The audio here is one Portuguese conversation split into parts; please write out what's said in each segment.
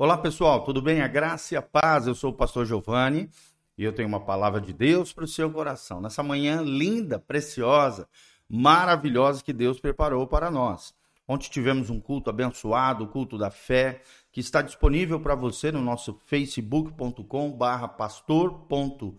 Olá pessoal, tudo bem? A graça e a paz. Eu sou o pastor Giovanni e eu tenho uma palavra de Deus para o seu coração. Nessa manhã linda, preciosa, maravilhosa que Deus preparou para nós. Ontem tivemos um culto abençoado, o culto da fé, que está disponível para você no nosso facebook.com barra pastor.gil,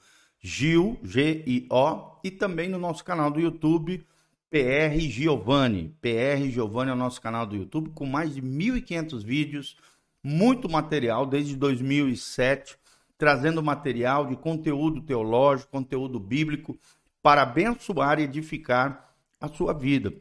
G-I-O, e também no nosso canal do YouTube, PR Giovanni. PR Giovanni é o nosso canal do YouTube, com mais de 1.500 vídeos, muito material desde 2007, trazendo material de conteúdo teológico, conteúdo bíblico, para abençoar e edificar a sua vida.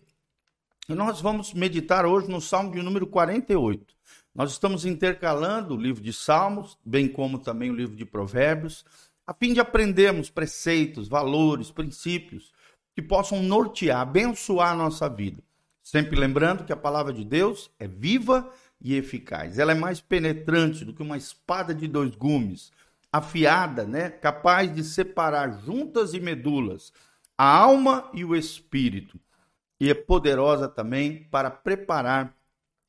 E nós vamos meditar hoje no Salmo de número 48. Nós estamos intercalando o livro de Salmos, bem como também o livro de Provérbios, a fim de aprendermos preceitos, valores, princípios que possam nortear, abençoar a nossa vida. Sempre lembrando que a palavra de Deus é viva eficaz. Ela é mais penetrante do que uma espada de dois gumes, afiada, né, capaz de separar juntas e medulas a alma e o espírito. E é poderosa também para preparar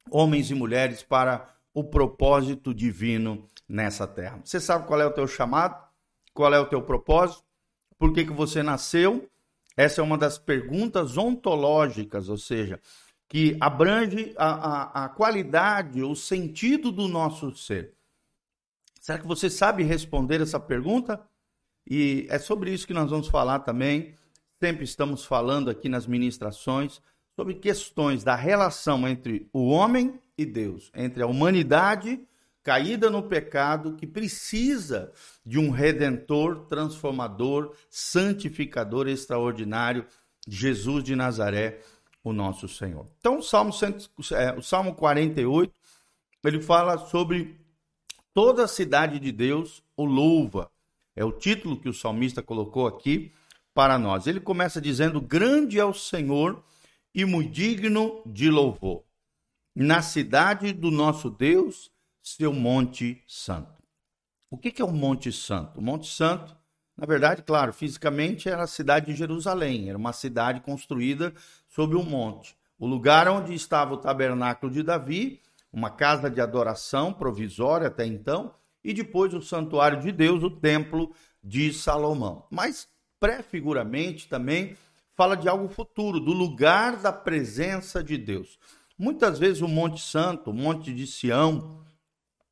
homens e mulheres para o propósito divino nessa terra. Você sabe qual é o teu chamado? Qual é o teu propósito? Por que, que você nasceu? Essa é uma das perguntas ontológicas, ou seja, que abrange a, a, a qualidade, o sentido do nosso ser. Será que você sabe responder essa pergunta? E é sobre isso que nós vamos falar também. Sempre estamos falando aqui nas ministrações sobre questões da relação entre o homem e Deus, entre a humanidade caída no pecado que precisa de um redentor, transformador, santificador extraordinário, Jesus de Nazaré, o nosso Senhor. Então, o Salmo, é, o Salmo 48, ele fala sobre toda a cidade de Deus o louva. É o título que o salmista colocou aqui para nós. Ele começa dizendo: Grande é o Senhor e muito digno de louvor. Na cidade do nosso Deus, seu Monte Santo. O que é o Monte Santo? O Monte Santo, na verdade, claro, fisicamente era a cidade de Jerusalém, era uma cidade construída sobre um monte. O lugar onde estava o tabernáculo de Davi, uma casa de adoração provisória até então, e depois o santuário de Deus, o templo de Salomão. Mas prefiguramente também fala de algo futuro, do lugar da presença de Deus. Muitas vezes o Monte Santo, o Monte de Sião,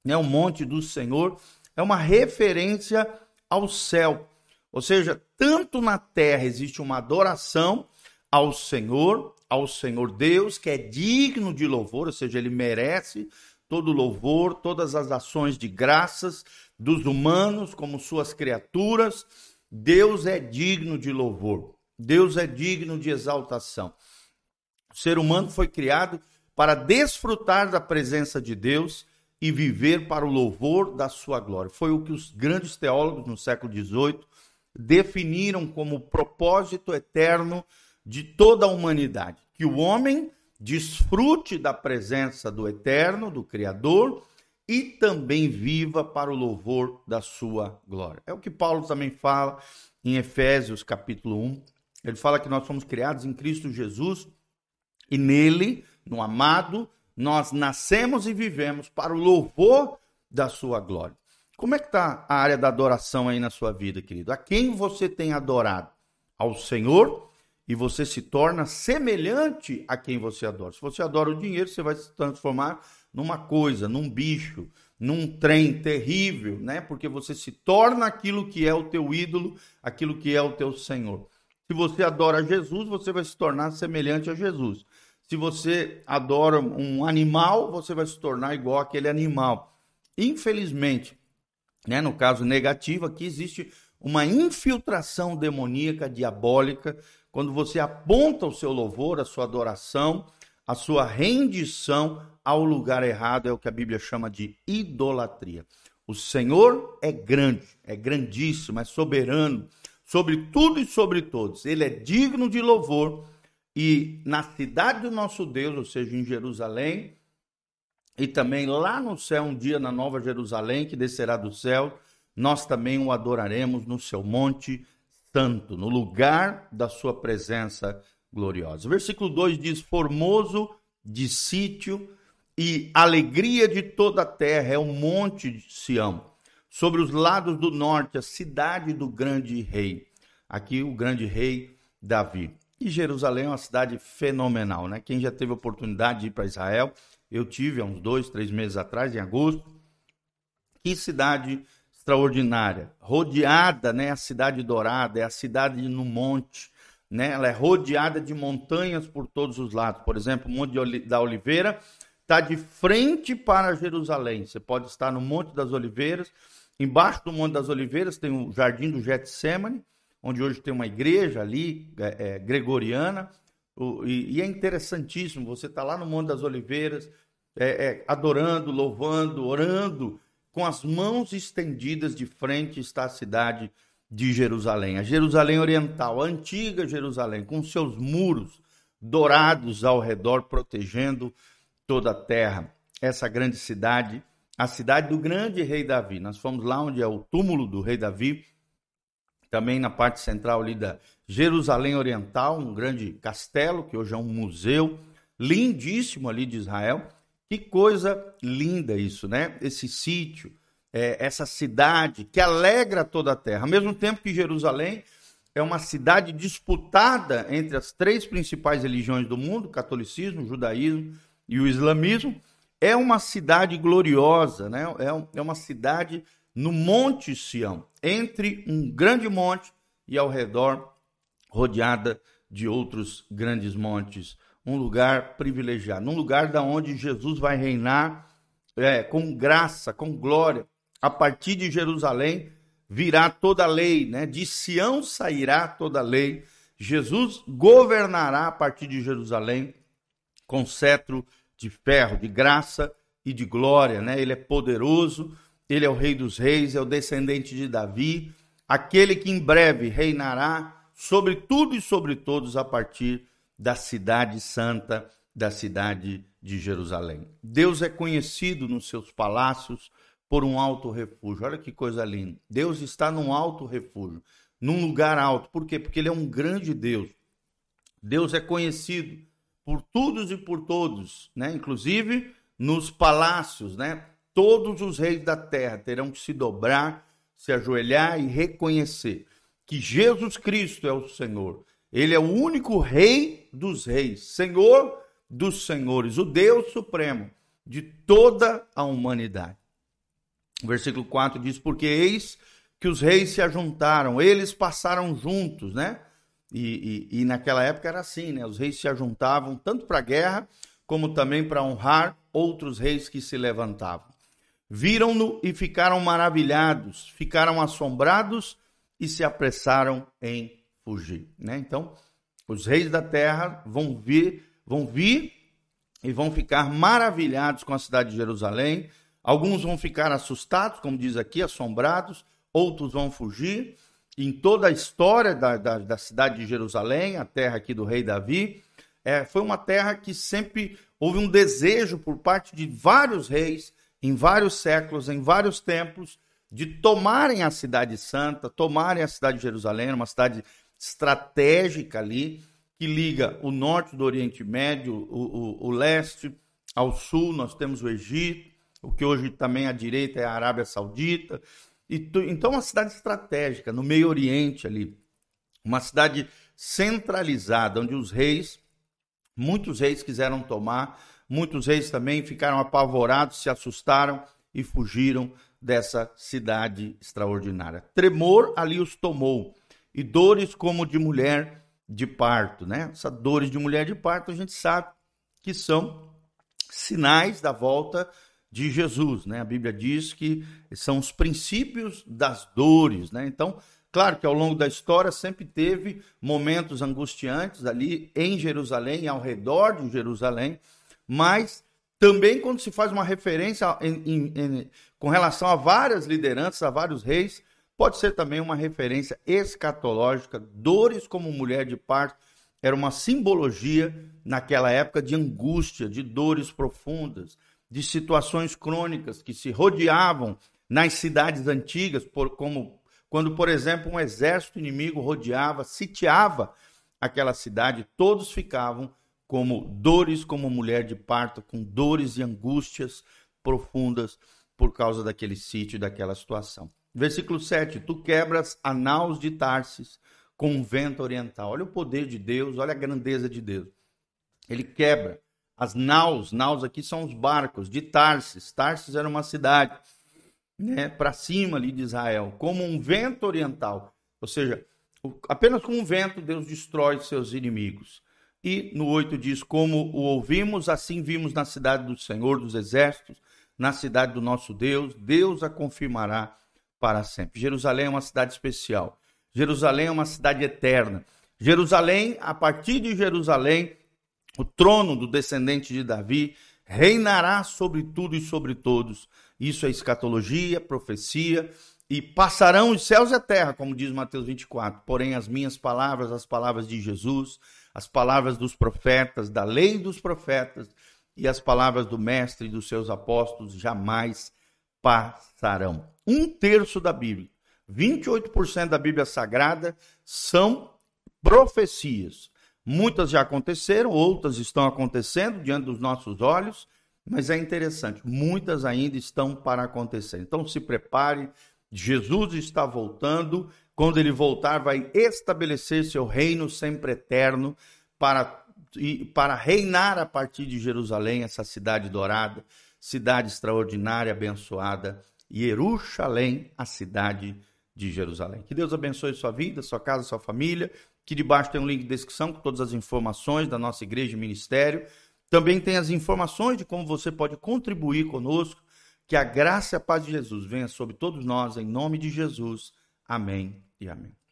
né, o Monte do Senhor, é uma referência ao céu. Ou seja, tanto na terra existe uma adoração ao Senhor, ao Senhor Deus, que é digno de louvor, ou seja, ele merece todo louvor, todas as ações de graças dos humanos como suas criaturas. Deus é digno de louvor. Deus é digno de exaltação. O ser humano foi criado para desfrutar da presença de Deus e viver para o louvor da sua glória. Foi o que os grandes teólogos no século XVIII definiram como propósito eterno de toda a humanidade: que o homem desfrute da presença do eterno, do Criador, e também viva para o louvor da sua glória. É o que Paulo também fala em Efésios capítulo 1, ele fala que nós somos criados em Cristo Jesus e nele, no amado, nós nascemos e vivemos para o louvor da sua glória. Como é que está a área da adoração aí na sua vida, querido? A quem você tem adorado? Ao Senhor e você se torna semelhante a quem você adora. Se você adora o dinheiro, você vai se transformar numa coisa, num bicho, num trem terrível, né? Porque você se torna aquilo que é o teu ídolo, aquilo que é o teu Senhor. Se você adora Jesus, você vai se tornar semelhante a Jesus. Se você adora um animal, você vai se tornar igual aquele animal. Infelizmente, né, no caso negativo, aqui existe uma infiltração demoníaca, diabólica, quando você aponta o seu louvor, a sua adoração, a sua rendição ao lugar errado, é o que a Bíblia chama de idolatria. O Senhor é grande, é grandíssimo, é soberano, sobre tudo e sobre todos. Ele é digno de louvor e na cidade do nosso Deus, ou seja, em Jerusalém, e também lá no céu, um dia na Nova Jerusalém, que descerá do céu, nós também o adoraremos no seu monte santo, no lugar da sua presença gloriosa. Versículo 2 diz: Formoso de sítio e alegria de toda a terra é o monte de Sião. Sobre os lados do norte, a cidade do grande rei. Aqui, o grande rei Davi. E Jerusalém é uma cidade fenomenal, né? Quem já teve oportunidade de ir para Israel, eu tive há uns dois, três meses atrás, em agosto. Que cidade extraordinária, rodeada, né? A cidade dourada, é a cidade no monte, né? Ela é rodeada de montanhas por todos os lados. Por exemplo, o Monte da Oliveira está de frente para Jerusalém. Você pode estar no Monte das Oliveiras. Embaixo do Monte das Oliveiras tem o Jardim do Getsemane, onde hoje tem uma igreja ali, é, é, gregoriana. O, e, e, é interessantíssimo, você está lá no Monte das Oliveiras, é, é, adorando, louvando, orando, com as mãos estendidas de frente está a cidade de Jerusalém, a Jerusalém Oriental, a antiga Jerusalém, com seus muros dourados ao redor, protegendo toda a terra. Essa grande cidade, a cidade do grande rei Davi. Nós fomos lá onde é o túmulo do rei Davi, também na parte central ali da Jerusalém Oriental, um grande castelo, que hoje é um museu lindíssimo ali de Israel. Que coisa linda isso, né? Esse sítio, é, essa cidade que alegra toda a terra. Ao mesmo tempo que Jerusalém é uma cidade disputada entre as três principais religiões do mundo, catolicismo, judaísmo e o islamismo, é uma cidade gloriosa, né? é, é uma cidade no Monte Sião, entre um grande monte e ao redor rodeada de outros grandes montes, um lugar privilegiado, um lugar da onde Jesus vai reinar é, com graça, com glória. A partir de Jerusalém virá toda a lei, né? De Sião sairá toda a lei. Jesus governará a partir de Jerusalém com cetro de ferro, de graça e de glória, né? Ele é poderoso, ele é o rei dos reis, é o descendente de Davi, aquele que em breve reinará sobre tudo e sobre todos a partir da cidade santa, da cidade de Jerusalém. Deus é conhecido nos seus palácios por um alto refúgio. Olha que coisa linda. Deus está num alto refúgio, num lugar alto. Por quê? Porque ele é um grande Deus. Deus é conhecido por todos e por todos, né? Inclusive nos palácios, né? Todos os reis da terra terão que se dobrar, se ajoelhar e reconhecer que Jesus Cristo é o Senhor. Ele é o único rei dos reis, Senhor dos senhores, o Deus supremo de toda a humanidade. O versículo 4 diz: Porque eis que os reis se ajuntaram, eles passaram juntos, né? E, e, e naquela época era assim, né? Os reis se ajuntavam tanto para a guerra, como também para honrar outros reis que se levantavam. Viram-no e ficaram maravilhados, ficaram assombrados e se apressaram em fugir, né? Então, os reis da terra vão vir, vão vir e vão ficar maravilhados com a cidade de Jerusalém. Alguns vão ficar assustados, como diz aqui, assombrados, outros vão fugir em toda a história da, da, da cidade de Jerusalém, a terra aqui do rei Davi, é, foi uma terra que sempre houve um desejo por parte de vários reis, em vários séculos, em vários tempos, de tomarem a cidade santa, tomarem a cidade de Jerusalém, uma cidade estratégica ali, que liga o norte do Oriente Médio, o, o, o leste ao sul, nós temos o Egito, o que hoje também à direita é a Arábia Saudita, e tu, então, uma cidade estratégica, no Meio Oriente ali. Uma cidade centralizada, onde os reis, muitos reis quiseram tomar, muitos reis também ficaram apavorados, se assustaram e fugiram dessa cidade extraordinária. Tremor ali os tomou, e dores como de mulher de parto, né? Essas dores de mulher de parto a gente sabe que são sinais da volta de Jesus, né? A Bíblia diz que são os princípios das dores, né? Então, claro que ao longo da história sempre teve momentos angustiantes ali em Jerusalém ao redor de Jerusalém, mas também quando se faz uma referência em, em, em, com relação a várias lideranças, a vários reis, pode ser também uma referência escatológica. Dores como mulher de parto era uma simbologia naquela época de angústia, de dores profundas de situações crônicas que se rodeavam nas cidades antigas, por, como quando, por exemplo, um exército inimigo rodeava, sitiava aquela cidade, todos ficavam como dores como mulher de parto, com dores e angústias profundas por causa daquele sítio, daquela situação. Versículo 7: Tu quebras a naus de Tarsis com um vento oriental. Olha o poder de Deus, olha a grandeza de Deus. Ele quebra as naus, naus aqui são os barcos de Tarsis. Tarsis era uma cidade, né, para cima ali de Israel, como um vento oriental. Ou seja, apenas com um vento Deus destrói seus inimigos. E no 8 diz: Como o ouvimos, assim vimos na cidade do Senhor dos Exércitos, na cidade do nosso Deus, Deus a confirmará para sempre. Jerusalém é uma cidade especial. Jerusalém é uma cidade eterna. Jerusalém, a partir de Jerusalém, o trono do descendente de Davi reinará sobre tudo e sobre todos. Isso é escatologia, profecia, e passarão os céus e a terra, como diz Mateus 24. Porém, as minhas palavras, as palavras de Jesus, as palavras dos profetas, da lei dos profetas e as palavras do Mestre e dos seus apóstolos jamais passarão. Um terço da Bíblia, 28% da Bíblia Sagrada são profecias. Muitas já aconteceram, outras estão acontecendo diante dos nossos olhos, mas é interessante, muitas ainda estão para acontecer. Então se prepare, Jesus está voltando. Quando ele voltar, vai estabelecer seu reino sempre eterno para, para reinar a partir de Jerusalém, essa cidade dourada, cidade extraordinária, abençoada, Jerusalém, a cidade de Jerusalém. Que Deus abençoe sua vida, sua casa, sua família. Que debaixo tem um link de descrição com todas as informações da nossa igreja e ministério. Também tem as informações de como você pode contribuir conosco que a graça e a paz de Jesus venha sobre todos nós, em nome de Jesus. Amém e amém.